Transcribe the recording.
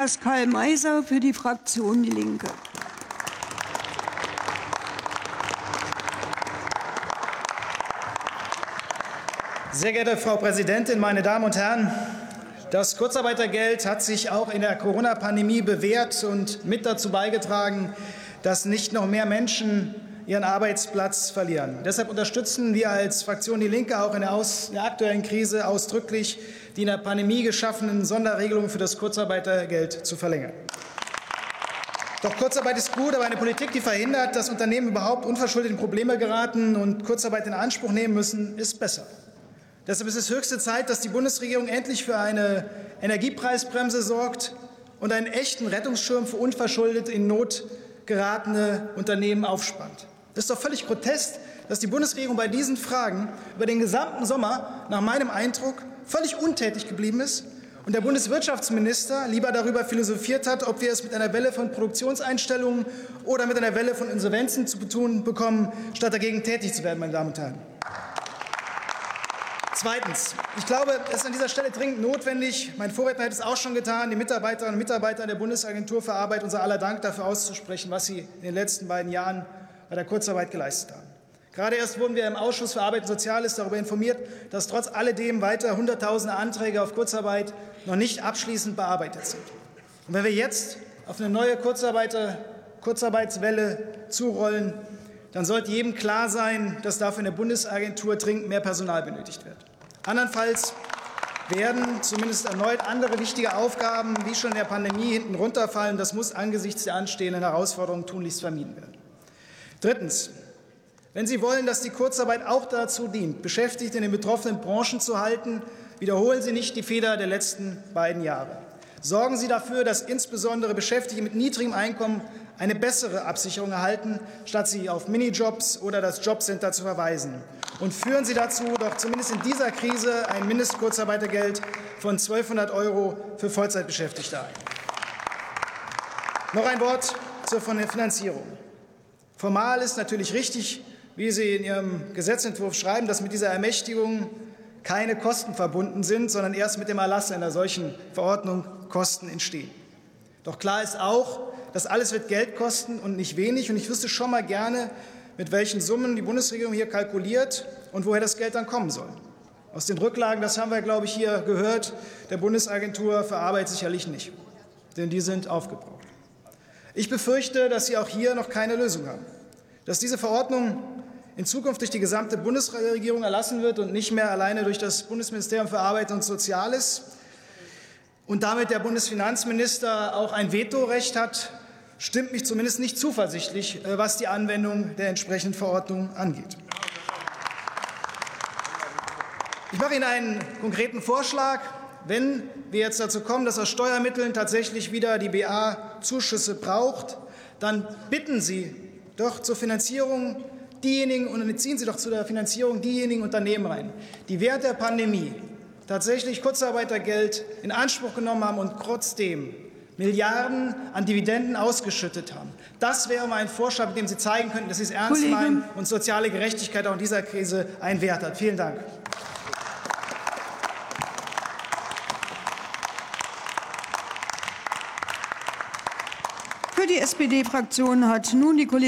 Pascal Meiser für die Fraktion Die Linke. Sehr geehrte Frau Präsidentin, meine Damen und Herren! Das Kurzarbeitergeld hat sich auch in der Corona-Pandemie bewährt und mit dazu beigetragen, dass nicht noch mehr Menschen ihren Arbeitsplatz verlieren. Deshalb unterstützen wir als Fraktion Die Linke auch in der, aus, in der aktuellen Krise ausdrücklich die in der Pandemie geschaffenen Sonderregelungen für das Kurzarbeitergeld zu verlängern. Doch Kurzarbeit ist gut, aber eine Politik, die verhindert, dass Unternehmen überhaupt unverschuldet in Probleme geraten und Kurzarbeit in Anspruch nehmen müssen, ist besser. Deshalb ist es höchste Zeit, dass die Bundesregierung endlich für eine Energiepreisbremse sorgt und einen echten Rettungsschirm für unverschuldet in Not geratene Unternehmen aufspannt. Es ist doch völlig grotesk, dass die Bundesregierung bei diesen Fragen über den gesamten Sommer nach meinem Eindruck völlig untätig geblieben ist und der Bundeswirtschaftsminister lieber darüber philosophiert hat, ob wir es mit einer Welle von Produktionseinstellungen oder mit einer Welle von Insolvenzen zu tun bekommen, statt dagegen tätig zu werden, meine Damen und Herren. Zweitens. Ich glaube, es ist an dieser Stelle dringend notwendig, mein Vorredner hat es auch schon getan, die Mitarbeiterinnen und Mitarbeiter der Bundesagentur für Arbeit unser aller Dank dafür auszusprechen, was sie in den letzten beiden Jahren bei der Kurzarbeit geleistet haben. Gerade erst wurden wir im Ausschuss für Arbeit und Soziales darüber informiert, dass trotz alledem weiter Hunderttausende Anträge auf Kurzarbeit noch nicht abschließend bearbeitet sind. Und wenn wir jetzt auf eine neue Kurzarbeiter, Kurzarbeitswelle zurollen, dann sollte jedem klar sein, dass dafür in der Bundesagentur dringend mehr Personal benötigt wird. Andernfalls werden zumindest erneut andere wichtige Aufgaben, wie schon in der Pandemie, hinten runterfallen. Das muss angesichts der anstehenden Herausforderungen tunlichst vermieden werden. Drittens. Wenn Sie wollen, dass die Kurzarbeit auch dazu dient, Beschäftigte in den betroffenen Branchen zu halten, wiederholen Sie nicht die Fehler der letzten beiden Jahre. Sorgen Sie dafür, dass insbesondere Beschäftigte mit niedrigem Einkommen eine bessere Absicherung erhalten, statt sie auf Minijobs oder das Jobcenter zu verweisen. Und führen Sie dazu doch zumindest in dieser Krise ein Mindestkurzarbeitergeld von 1.200 Euro für Vollzeitbeschäftigte ein. Noch ein Wort zur Finanzierung. Formal ist natürlich richtig, wie Sie in Ihrem Gesetzentwurf schreiben, dass mit dieser Ermächtigung keine Kosten verbunden sind, sondern erst mit dem Erlass einer solchen Verordnung Kosten entstehen. Doch klar ist auch, das alles wird Geld kosten und nicht wenig. Und ich wüsste schon mal gerne, mit welchen Summen die Bundesregierung hier kalkuliert und woher das Geld dann kommen soll. Aus den Rücklagen, das haben wir, glaube ich, hier gehört, der Bundesagentur für Arbeit sicherlich nicht, denn die sind aufgebraucht. Ich befürchte, dass Sie auch hier noch keine Lösung haben, dass diese Verordnung in Zukunft durch die gesamte Bundesregierung erlassen wird und nicht mehr alleine durch das Bundesministerium für Arbeit und Soziales und damit der Bundesfinanzminister auch ein Vetorecht hat, stimmt mich zumindest nicht zuversichtlich, äh, was die Anwendung der entsprechenden Verordnung angeht. Ich mache Ihnen einen konkreten Vorschlag. Wenn wir jetzt dazu kommen, dass aus Steuermitteln tatsächlich wieder die BA Zuschüsse braucht, dann bitten Sie doch zur Finanzierung diejenigen und ziehen Sie doch zu der Finanzierung diejenigen Unternehmen rein, die während der Pandemie tatsächlich Kurzarbeitergeld in Anspruch genommen haben und trotzdem Milliarden an Dividenden ausgeschüttet haben. Das wäre mein Vorschlag, mit dem Sie zeigen könnten, dass Sie es ernst Kollege. meinen und soziale Gerechtigkeit auch in dieser Krise einen Wert hat. Vielen Dank. Die SPD-Fraktion hat nun die Kollegin